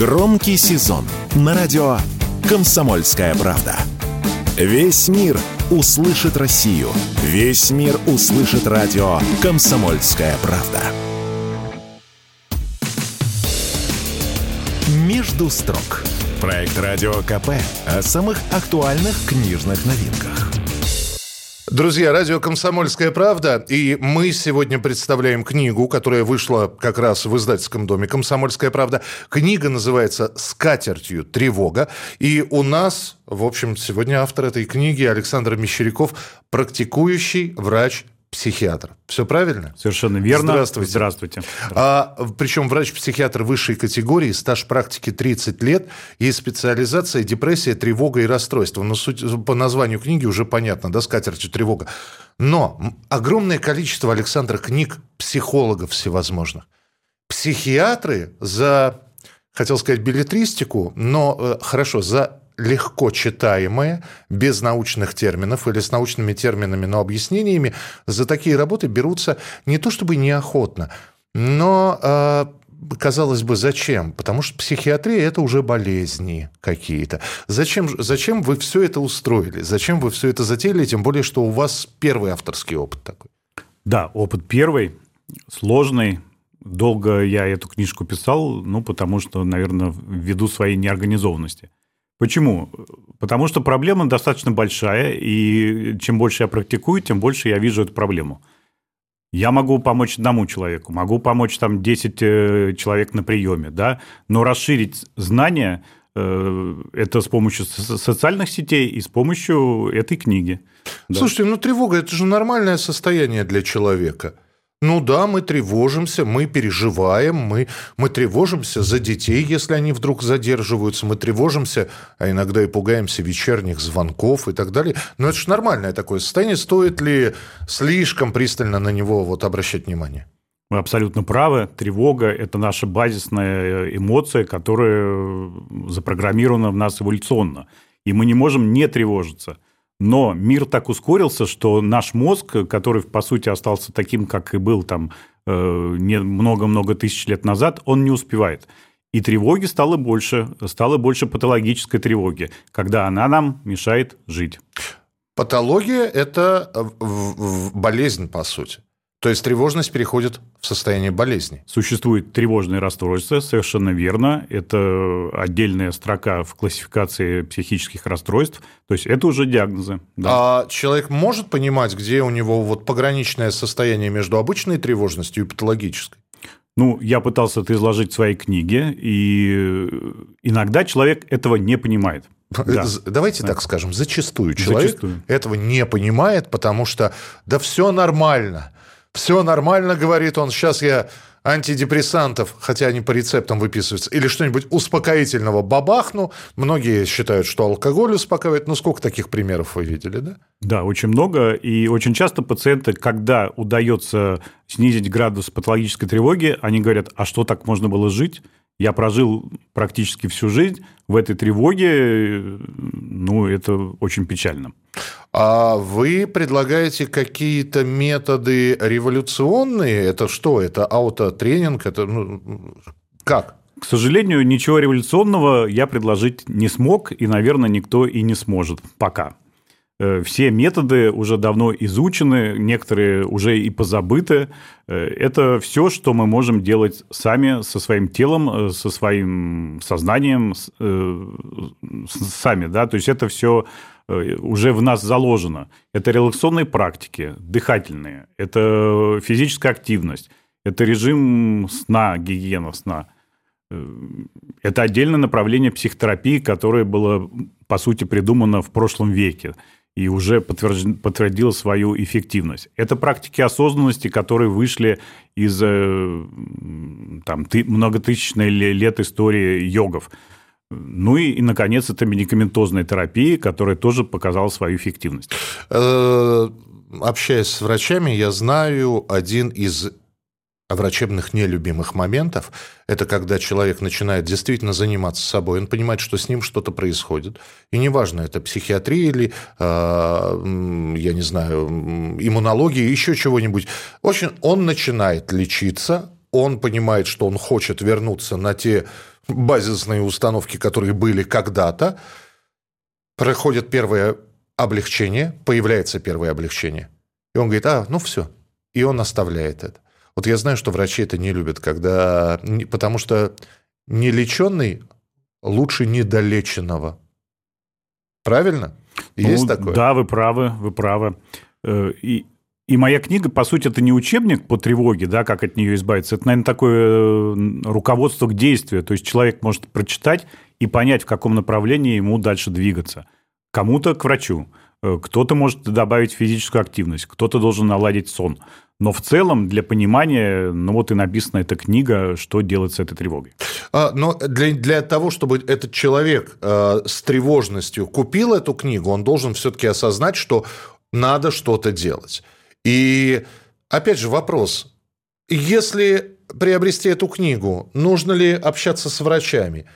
Громкий сезон на радио «Комсомольская правда». Весь мир услышит Россию. Весь мир услышит радио «Комсомольская правда». «Между строк» – проект Радио КП о самых актуальных книжных новинках. Друзья, радио «Комсомольская правда», и мы сегодня представляем книгу, которая вышла как раз в издательском доме «Комсомольская правда». Книга называется «Скатертью. Тревога», и у нас, в общем, сегодня автор этой книги Александр Мещеряков, практикующий врач психиатр. Все правильно? Совершенно верно. Здравствуйте. Здравствуйте. А, причем врач-психиатр высшей категории, стаж практики 30 лет, есть специализация депрессия, тревога и расстройство. Но суть, по названию книги уже понятно, да, скатертью тревога. Но огромное количество, Александра, книг психологов всевозможных. Психиатры за, хотел сказать, билетристику, но э, хорошо, за легко читаемое, без научных терминов или с научными терминами, но объяснениями, за такие работы берутся не то чтобы неохотно, но э, казалось бы, зачем? Потому что психиатрия – это уже болезни какие-то. Зачем, зачем вы все это устроили? Зачем вы все это затеяли? Тем более, что у вас первый авторский опыт такой. Да, опыт первый, сложный. Долго я эту книжку писал, ну, потому что, наверное, ввиду своей неорганизованности. Почему? Потому что проблема достаточно большая, и чем больше я практикую, тем больше я вижу эту проблему. Я могу помочь одному человеку, могу помочь там 10 э, человек на приеме, да, но расширить знания э, это с помощью социальных сетей и с помощью этой книги. Слушайте, да. ну тревога это же нормальное состояние для человека. Ну да, мы тревожимся, мы переживаем, мы, мы тревожимся за детей, если они вдруг задерживаются, мы тревожимся, а иногда и пугаемся вечерних звонков и так далее. Но это же нормальное такое состояние. Стоит ли слишком пристально на него вот обращать внимание? Вы абсолютно правы. Тревога – это наша базисная эмоция, которая запрограммирована в нас эволюционно. И мы не можем не тревожиться – но мир так ускорился, что наш мозг, который, по сути, остался таким, как и был там э, много-много тысяч лет назад, он не успевает. И тревоги стало больше, стало больше патологической тревоги, когда она нам мешает жить. Патология – это болезнь, по сути. То есть тревожность переходит в состояние болезни. Существует тревожное расстройство, совершенно верно. Это отдельная строка в классификации психических расстройств. То есть это уже диагнозы. Да. А человек может понимать, где у него вот пограничное состояние между обычной тревожностью и патологической? Ну, я пытался это изложить в своей книге, и иногда человек этого не понимает. Да. Давайте да. так скажем, зачастую человек зачастую. этого не понимает, потому что да все нормально все нормально, говорит он, сейчас я антидепрессантов, хотя они по рецептам выписываются, или что-нибудь успокоительного бабахну. Многие считают, что алкоголь успокаивает. Ну, сколько таких примеров вы видели, да? Да, очень много. И очень часто пациенты, когда удается снизить градус патологической тревоги, они говорят, а что так можно было жить? Я прожил практически всю жизнь в этой тревоге, ну, это очень печально. А вы предлагаете какие-то методы революционные? Это что? Это аутотренинг? Это ну, как? К сожалению, ничего революционного я предложить не смог, и, наверное, никто и не сможет пока. Э, все методы уже давно изучены, некоторые уже и позабыты. Э, это все, что мы можем делать сами со своим телом, э, со своим сознанием, сами. Да? То есть это все уже в нас заложено. Это релаксационные практики, дыхательные, это физическая активность, это режим сна, гигиена сна. Это отдельное направление психотерапии, которое было, по сути, придумано в прошлом веке и уже подтвердила свою эффективность. Это практики осознанности, которые вышли из э, там, многотысячной лет истории йогов. Ну и, и, наконец, это медикаментозная терапия, которая тоже показала свою эффективность. Э, общаясь с врачами, я знаю один из врачебных нелюбимых моментов – это когда человек начинает действительно заниматься собой, он понимает, что с ним что-то происходит. И неважно, это психиатрия или, э, я не знаю, иммунология, еще чего-нибудь. В общем, он начинает лечиться, он понимает, что он хочет вернуться на те базисные установки, которые были когда-то. Проходит первое облегчение, появляется первое облегчение. И он говорит, а, ну все. И он оставляет это. Вот я знаю, что врачи это не любят, когда... Потому что нелеченный лучше недолеченного. Правильно? Есть ну, такое? Да, вы правы, вы правы. Э, и, и моя книга, по сути, это не учебник по тревоге, да, как от нее избавиться. Это, наверное, такое руководство к действию. То есть человек может прочитать и понять, в каком направлении ему дальше двигаться. Кому-то к врачу, э, кто-то может добавить физическую активность, кто-то должен наладить сон. Но в целом для понимания, ну вот и написана эта книга, что делать с этой тревогой. А, но для, для того, чтобы этот человек э, с тревожностью купил эту книгу, он должен все-таки осознать, что надо что-то делать. И опять же вопрос, если приобрести эту книгу, нужно ли общаться с врачами?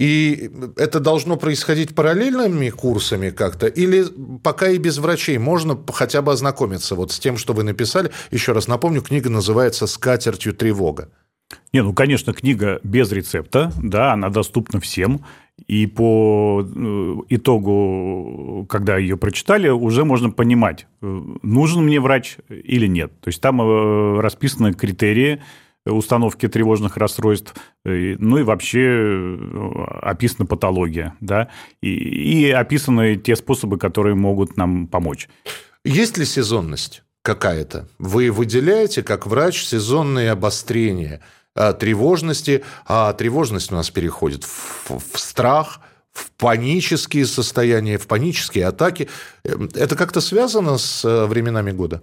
И это должно происходить параллельными курсами как-то? Или пока и без врачей можно хотя бы ознакомиться вот с тем, что вы написали? Еще раз напомню, книга называется «Скатертью тревога». Не, ну, конечно, книга без рецепта, да, она доступна всем. И по э, итогу, когда ее прочитали, уже можно понимать, э, нужен мне врач или нет. То есть там э, расписаны критерии установки тревожных расстройств, ну и вообще описана патология, да, и, и описаны те способы, которые могут нам помочь. Есть ли сезонность какая-то? Вы выделяете, как врач, сезонные обострения – тревожности, а тревожность у нас переходит в, в страх, в панические состояния, в панические атаки. Эм, это как-то связано с э, временами года?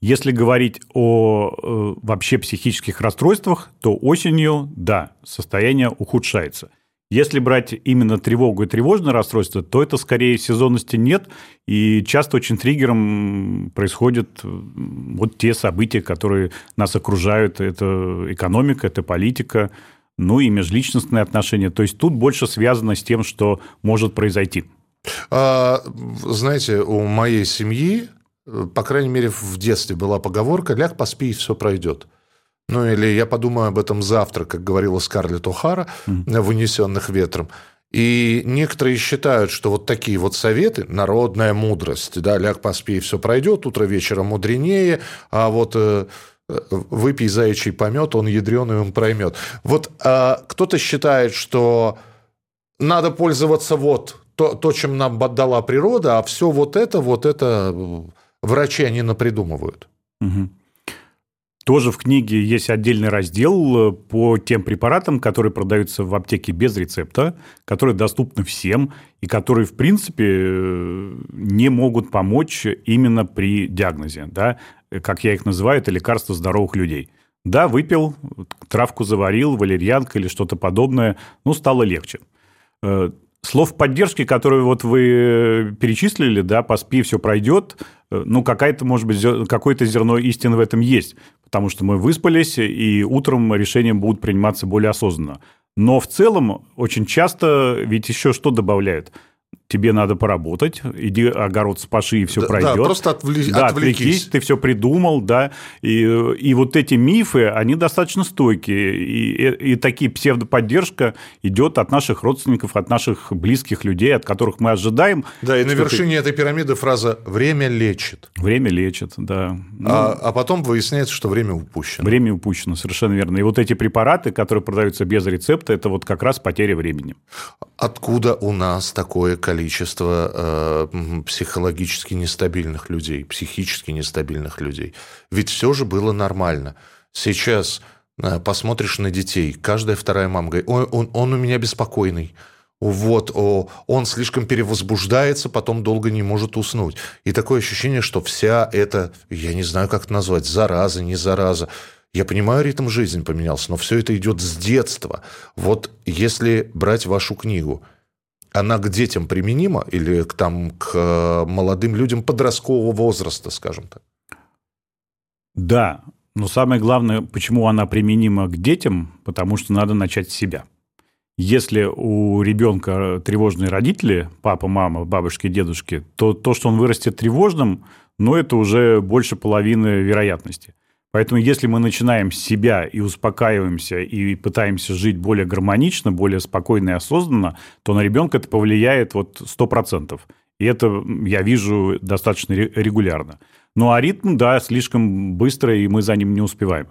Если говорить о э, вообще психических расстройствах, то осенью, да, состояние ухудшается – если брать именно тревогу и тревожное расстройство, то это скорее сезонности нет, и часто очень триггером происходят вот те события, которые нас окружают. Это экономика, это политика, ну и межличностные отношения. То есть тут больше связано с тем, что может произойти. А, знаете, у моей семьи, э, по крайней мере, в детстве была поговорка «ляг, поспи, и все пройдет». Ну, или я подумаю об этом завтра, как говорила Скарлетт О'Хара в «Унесенных ветром». И некоторые считают, что вот такие вот советы, народная мудрость, да, ляг поспи, и все пройдет, утро вечера мудренее, а вот э, выпей заячий помет, он ядреный, он проймет. Вот э, кто-то считает, что надо пользоваться вот то, то, чем нам отдала природа, а все вот это, вот это э, врачи они напридумывают. Угу. Тоже в книге есть отдельный раздел э, по тем препаратам, которые продаются в аптеке без рецепта, которые доступны всем и которые, в принципе, э, не могут помочь именно при диагнозе. Да? Как я их называю, это лекарства здоровых людей. Да, выпил, травку заварил, валерьянка или что-то подобное, ну, стало легче. Э, слов поддержки, которые вот вы перечислили, да, поспи, все пройдет, ну, какая-то, может быть, какое-то зерно истины в этом есть потому что мы выспались, и утром решения будут приниматься более осознанно. Но в целом очень часто ведь еще что добавляют? Тебе надо поработать, иди огород спаши, и все да, пройдет. Да, просто отвли... да, отвлекись. отвлекись. Ты все придумал, да. И, и вот эти мифы, они достаточно стойкие. И, и такие псевдоподдержка идет от наших родственников, от наших близких людей, от которых мы ожидаем. Да, и на вершине ты... этой пирамиды фраза «время лечит». Время лечит, да. Ну, а, а потом выясняется, что время упущено. Время упущено, совершенно верно. И вот эти препараты, которые продаются без рецепта, это вот как раз потеря времени. Откуда у нас такое количество э, психологически нестабильных людей, психически нестабильных людей. Ведь все же было нормально. Сейчас э, посмотришь на детей, каждая вторая мама говорит, он, он, он у меня беспокойный, вот, о, он слишком перевозбуждается, потом долго не может уснуть. И такое ощущение, что вся эта, я не знаю, как это назвать, зараза, не зараза, я понимаю, ритм жизни поменялся, но все это идет с детства. Вот если брать вашу книгу – она к детям применима или к, там, к э, молодым людям подросткового возраста, скажем так? Да, но самое главное, почему она применима к детям, потому что надо начать с себя. Если у ребенка тревожные родители, папа, мама, бабушки, дедушки, то то, что он вырастет тревожным, ну, это уже больше половины вероятности. Поэтому если мы начинаем с себя и успокаиваемся, и пытаемся жить более гармонично, более спокойно и осознанно, то на ребенка это повлияет вот 100%. И это я вижу достаточно регулярно. Ну, а ритм, да, слишком быстро, и мы за ним не успеваем.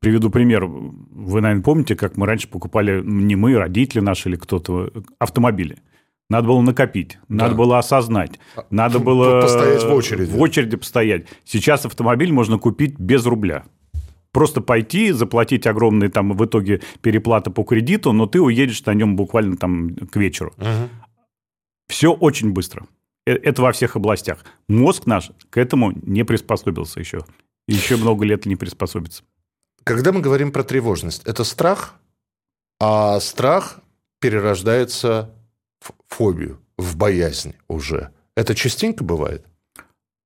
Приведу пример. Вы, наверное, помните, как мы раньше покупали, не мы, родители наши или кто-то, автомобили. Надо было накопить, да. надо было осознать, а, надо было... Постоять в очереди. В очереди постоять. Сейчас автомобиль можно купить без рубля. Просто пойти, заплатить огромные там в итоге переплаты по кредиту, но ты уедешь на нем буквально там к вечеру. Угу. Все очень быстро. Э, это во всех областях. Мозг наш к этому не приспособился еще. Еще много лет не приспособится. Когда мы говорим про тревожность, это страх, а страх перерождается фобию, в боязнь уже. Это частенько бывает?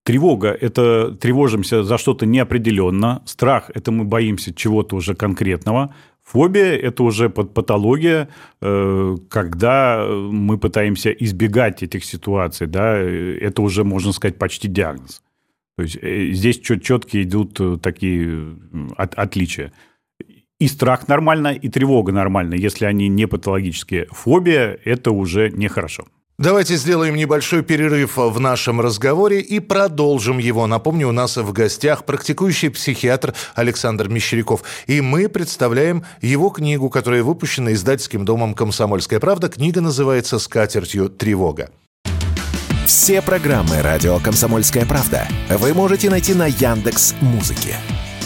Тревога – это тревожимся за что-то неопределенно. Страх – это мы боимся чего-то уже конкретного. Фобия – это уже патология, э, когда мы пытаемся избегать этих ситуаций. Да? Это уже, можно сказать, почти диагноз. То есть э, здесь четкие идут э, такие отличия. И страх нормально, и тревога нормально. Если они не патологические. Фобия – это уже нехорошо. Давайте сделаем небольшой перерыв в нашем разговоре и продолжим его. Напомню, у нас в гостях практикующий психиатр Александр Мещеряков. И мы представляем его книгу, которая выпущена издательским домом «Комсомольская правда». Книга называется «Скатертью тревога». Все программы «Радио Комсомольская правда» вы можете найти на Яндекс Музыке.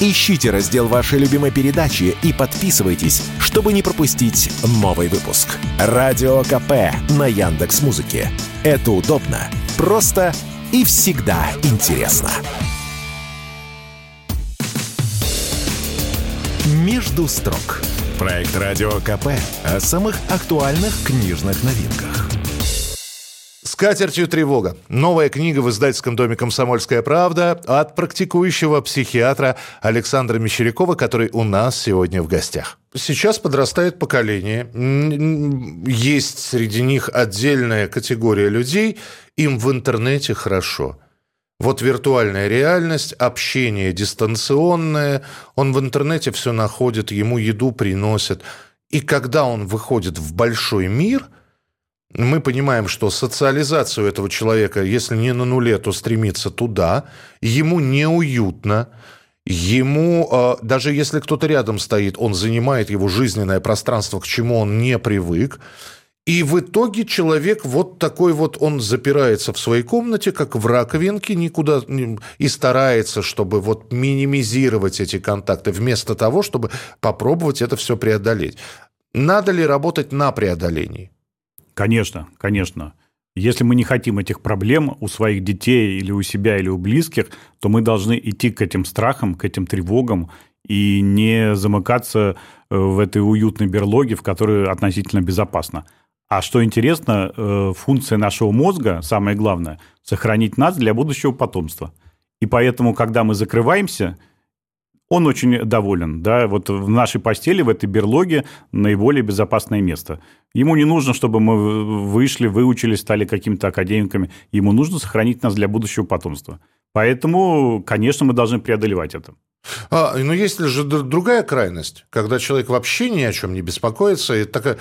Ищите раздел вашей любимой передачи и подписывайтесь, чтобы не пропустить новый выпуск. Радио КП на Яндекс Музыке. Это удобно, просто и всегда интересно. Между строк. Проект Радио КП о самых актуальных книжных новинках. «Скатертью тревога». Новая книга в издательском доме «Комсомольская правда» от практикующего психиатра Александра Мещерякова, который у нас сегодня в гостях. Сейчас подрастает поколение. Есть среди них отдельная категория людей. Им в интернете хорошо. Вот виртуальная реальность, общение дистанционное. Он в интернете все находит, ему еду приносят. И когда он выходит в большой мир – мы понимаем, что социализацию этого человека, если не на нуле, то стремится туда, ему неуютно, ему, а, даже если кто-то рядом стоит, он занимает его жизненное пространство, к чему он не привык, и в итоге человек вот такой вот, он запирается в своей комнате, как в раковинке, никуда и старается, чтобы вот минимизировать эти контакты, вместо того, чтобы попробовать это все преодолеть. Надо ли работать на преодолении? Конечно, конечно. Если мы не хотим этих проблем у своих детей или у себя, или у близких, то мы должны идти к этим страхам, к этим тревогам и не замыкаться э, в этой уютной берлоге, в которой относительно безопасно. А что интересно, э, функция нашего мозга, самое главное, сохранить нас для будущего потомства. И поэтому, когда мы закрываемся – он очень доволен. Да? Вот в нашей постели, в этой берлоге наиболее безопасное место. Ему не нужно, чтобы мы вышли, выучились, стали какими-то академиками. Ему нужно сохранить нас для будущего потомства. Поэтому, конечно, мы должны преодолевать это. А, но есть ли же другая крайность, когда человек вообще ни о чем не беспокоится, и такая,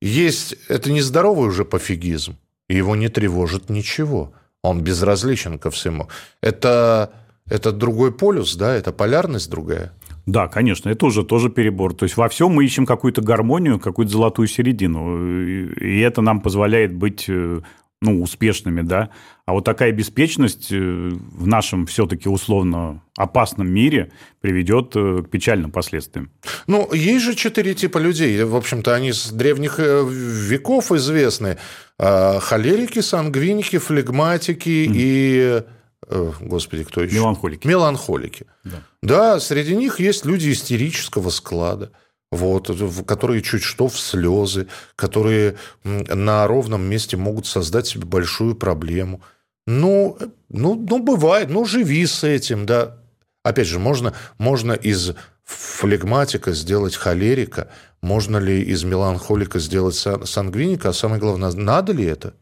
есть, это нездоровый уже пофигизм, и его не тревожит ничего, он безразличен ко всему. Это это другой полюс, да, это полярность другая. Да, конечно, это уже тоже перебор. То есть во всем мы ищем какую-то гармонию, какую-то золотую середину. И это нам позволяет быть э, ну, успешными, да. А вот такая беспечность э, в нашем все-таки условно опасном мире приведет э, к печальным последствиям. Ну, есть же четыре типа людей. В общем-то, они с древних веков известны. А, холерики, сангвиники, флегматики mm. и господи, кто еще? Меланхолики. Меланхолики. Да. да, среди них есть люди истерического склада, вот, которые чуть что в слезы, которые на ровном месте могут создать себе большую проблему. Ну, ну, ну бывает, ну, живи с этим, да. Опять же, можно, можно из флегматика сделать холерика, можно ли из меланхолика сделать сангвиника, а самое главное, надо ли это?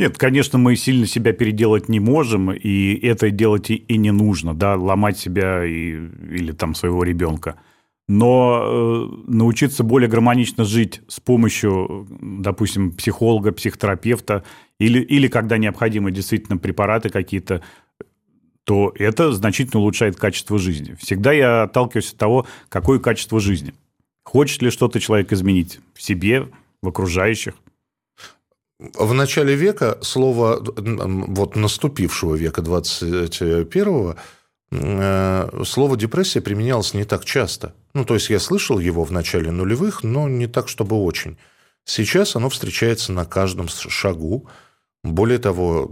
Нет, конечно, мы сильно себя переделать не можем, и это делать и, и не нужно, да, ломать себя и, или там своего ребенка. Но э, научиться более гармонично жить с помощью, допустим, психолога, психотерапевта, или, или когда необходимы действительно препараты какие-то, то это значительно улучшает качество жизни. Всегда я отталкиваюсь от того, какое качество жизни. Хочет ли что-то человек изменить в себе, в окружающих – в начале века слово, вот наступившего века 21 э, слово депрессия применялось не так часто. Ну, то есть я слышал его в начале нулевых, но не так, чтобы очень. Сейчас оно встречается на каждом шагу. Более того,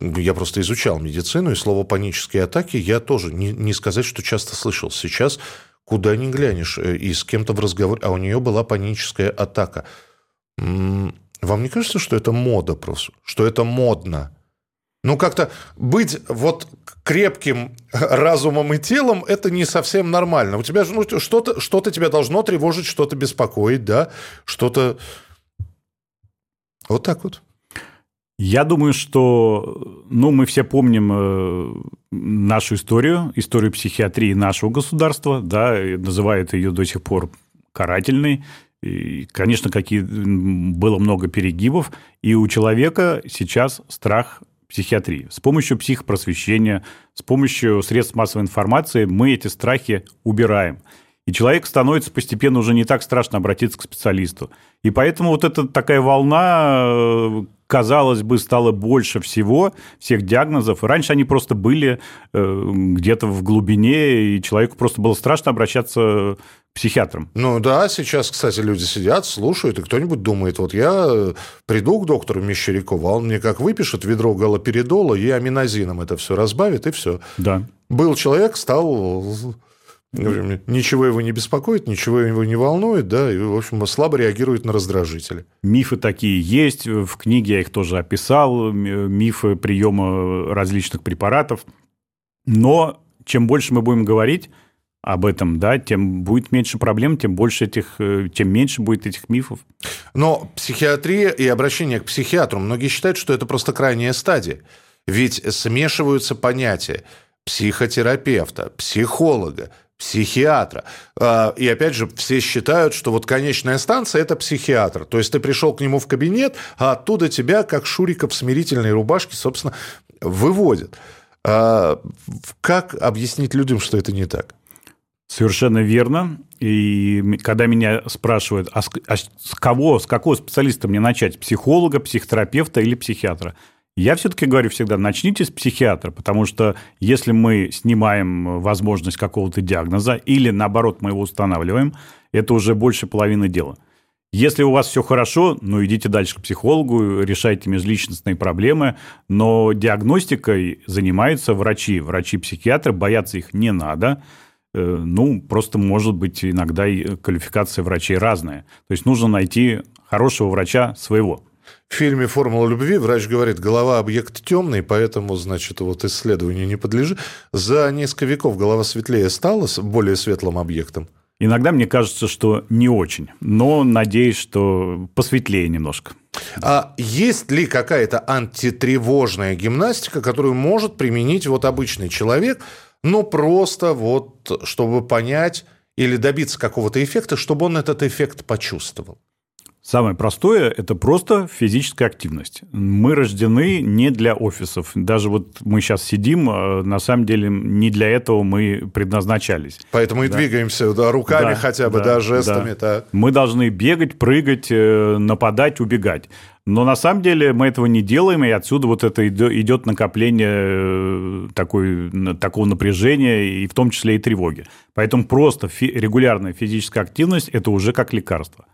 я просто изучал медицину, и слово панические атаки я тоже не, не сказать, что часто слышал. Сейчас куда ни глянешь, э, и с кем-то в разговоре, а у нее была паническая атака. Вам не кажется, что это мода просто? Что это модно? Ну, как-то быть вот крепким разумом и телом – это не совсем нормально. У тебя же ну, что-то что тебя должно тревожить, что-то беспокоить, да? Что-то... Вот так вот. Я думаю, что ну, мы все помним э, нашу историю, историю психиатрии нашего государства, да, называют ее до сих пор карательной. Конечно, какие, было много перегибов, и у человека сейчас страх психиатрии. С помощью психопросвещения, с помощью средств массовой информации мы эти страхи убираем. И человек становится постепенно уже не так страшно обратиться к специалисту. И поэтому вот эта такая волна, э, казалось бы, стала больше всего, всех диагнозов. Раньше они просто были э, где-то в глубине, и человеку просто было страшно обращаться к психиатрам. Ну да, сейчас, кстати, люди сидят, слушают, и кто-нибудь думает, вот я э, приду к доктору Мещерякову, а он мне как выпишет ведро галоперидола и аминозином это все разбавит, и все. Да. Был человек, стал Ничего его не беспокоит, ничего его не волнует, да, и, в общем, слабо реагирует на раздражители. Мифы такие есть, в книге я их тоже описал, мифы приема различных препаратов. Но чем больше мы будем говорить об этом, да, тем будет меньше проблем, тем больше этих, э, тем меньше будет этих мифов. Но психиатрия и обращение к психиатру, многие считают, что это просто крайняя стадия. Ведь смешиваются понятия психотерапевта, психолога, психиатра. А, и опять же, все считают, что вот конечная станция – это психиатр. То есть ты пришел к нему в кабинет, а оттуда тебя, как Шурика в смирительной рубашке, собственно, выводят. А, как объяснить людям, что это не так? Совершенно верно. И когда меня спрашивают, а с, а с кого, с какого специалиста мне начать, психолога, психотерапевта или психиатра, я все-таки говорю всегда, начните с психиатра, потому что если мы снимаем возможность какого-то диагноза или, наоборот, мы его устанавливаем, это уже больше половины дела. Если у вас все хорошо, ну идите дальше к психологу, решайте межличностные проблемы, но диагностикой занимаются врачи, врачи-психиатры, бояться их не надо. Э, ну, просто может быть иногда и квалификация врачей разная. То есть нужно найти хорошего врача своего. В фильме «Формула любви» врач говорит, голова – объект темный, поэтому, значит, вот исследованию не подлежит. За несколько веков голова светлее стала более светлым объектом? Иногда мне кажется, что не очень, но надеюсь, что посветлее немножко. А есть ли какая-то антитревожная гимнастика, которую может применить вот обычный человек, но просто вот, чтобы понять или добиться какого-то эффекта, чтобы он этот эффект почувствовал? Самое простое – это просто физическая активность. Мы рождены не для офисов. Даже вот мы сейчас сидим, а, на самом деле не для этого мы предназначались. Поэтому и да. двигаемся да, руками да, хотя бы, да, да жестами. Да. Так. Мы должны бегать, прыгать, э, нападать, убегать. Но на самом деле мы этого не делаем, и отсюда вот это идет накопление э, такой, такого напряжения, и в том числе и тревоги. Поэтому просто фи- регулярная физическая активность – это уже как лекарство.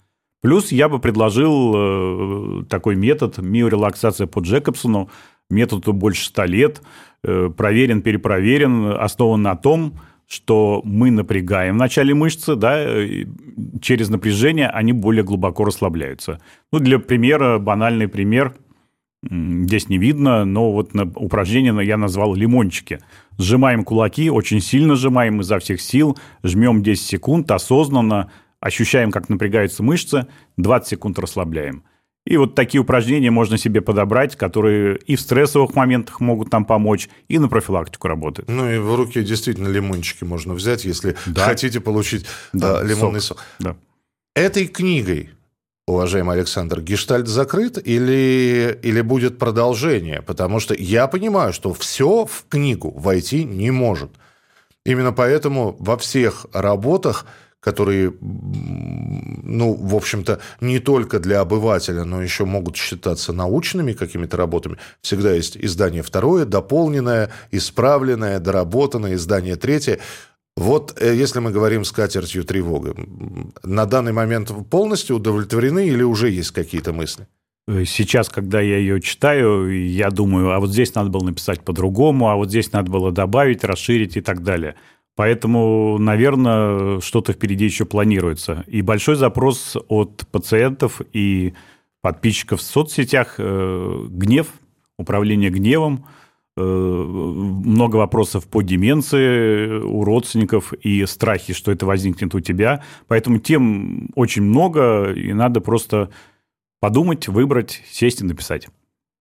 Плюс я бы предложил э, такой метод миорелаксация по Джекобсону. Методу больше 100 лет, э, проверен, перепроверен, основан на том, что мы напрягаем в начале мышцы, да, через напряжение они более глубоко расслабляются. Ну, для примера, банальный пример, здесь не видно, но вот на упражнение я назвал лимончики. Сжимаем кулаки, очень сильно сжимаем изо всех сил, жмем 10 секунд осознанно, ощущаем, как напрягаются мышцы, 20 секунд расслабляем. И вот такие упражнения можно себе подобрать, которые и в стрессовых моментах могут нам помочь, и на профилактику работают. Ну и в руки действительно лимончики можно взять, если да. хотите получить да, лимонный сок. сок. Да. Этой книгой уважаемый Александр, гештальт закрыт или, или будет продолжение? Потому что я понимаю, что все в книгу войти не может. Именно поэтому во всех работах, которые, ну, в общем-то, не только для обывателя, но еще могут считаться научными какими-то работами, всегда есть издание второе, дополненное, исправленное, доработанное, издание третье – вот э, если мы говорим с катертью тревога, на данный момент полностью удовлетворены или уже есть какие-то мысли? Э, сейчас, когда я ее читаю, я думаю, а вот здесь надо было написать по-другому, а вот здесь надо было добавить, расширить и так далее. Поэтому, наверное, что-то впереди еще планируется. И большой запрос от пациентов и подписчиков в соцсетях э, – гнев, управление гневом – Э, много вопросов по деменции у родственников и страхи, что это возникнет у тебя. Поэтому тем очень много, и надо просто подумать, выбрать, сесть и написать.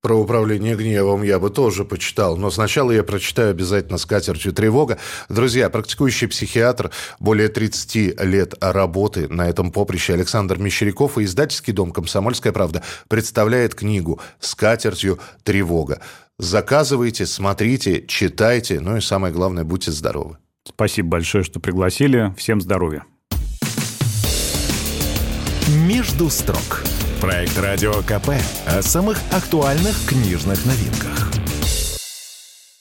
Про управление гневом я бы тоже почитал, но сначала я прочитаю обязательно «Скатертью тревога». Друзья, практикующий психиатр, более 30 лет работы на этом поприще Александр Мещеряков и издательский дом «Комсомольская правда» представляет книгу «Скатертью тревога». Заказывайте, смотрите, читайте, ну и самое главное, будьте здоровы. Спасибо большое, что пригласили. Всем здоровья. «Между строк» – проект Радио КП о самых актуальных книжных новинках.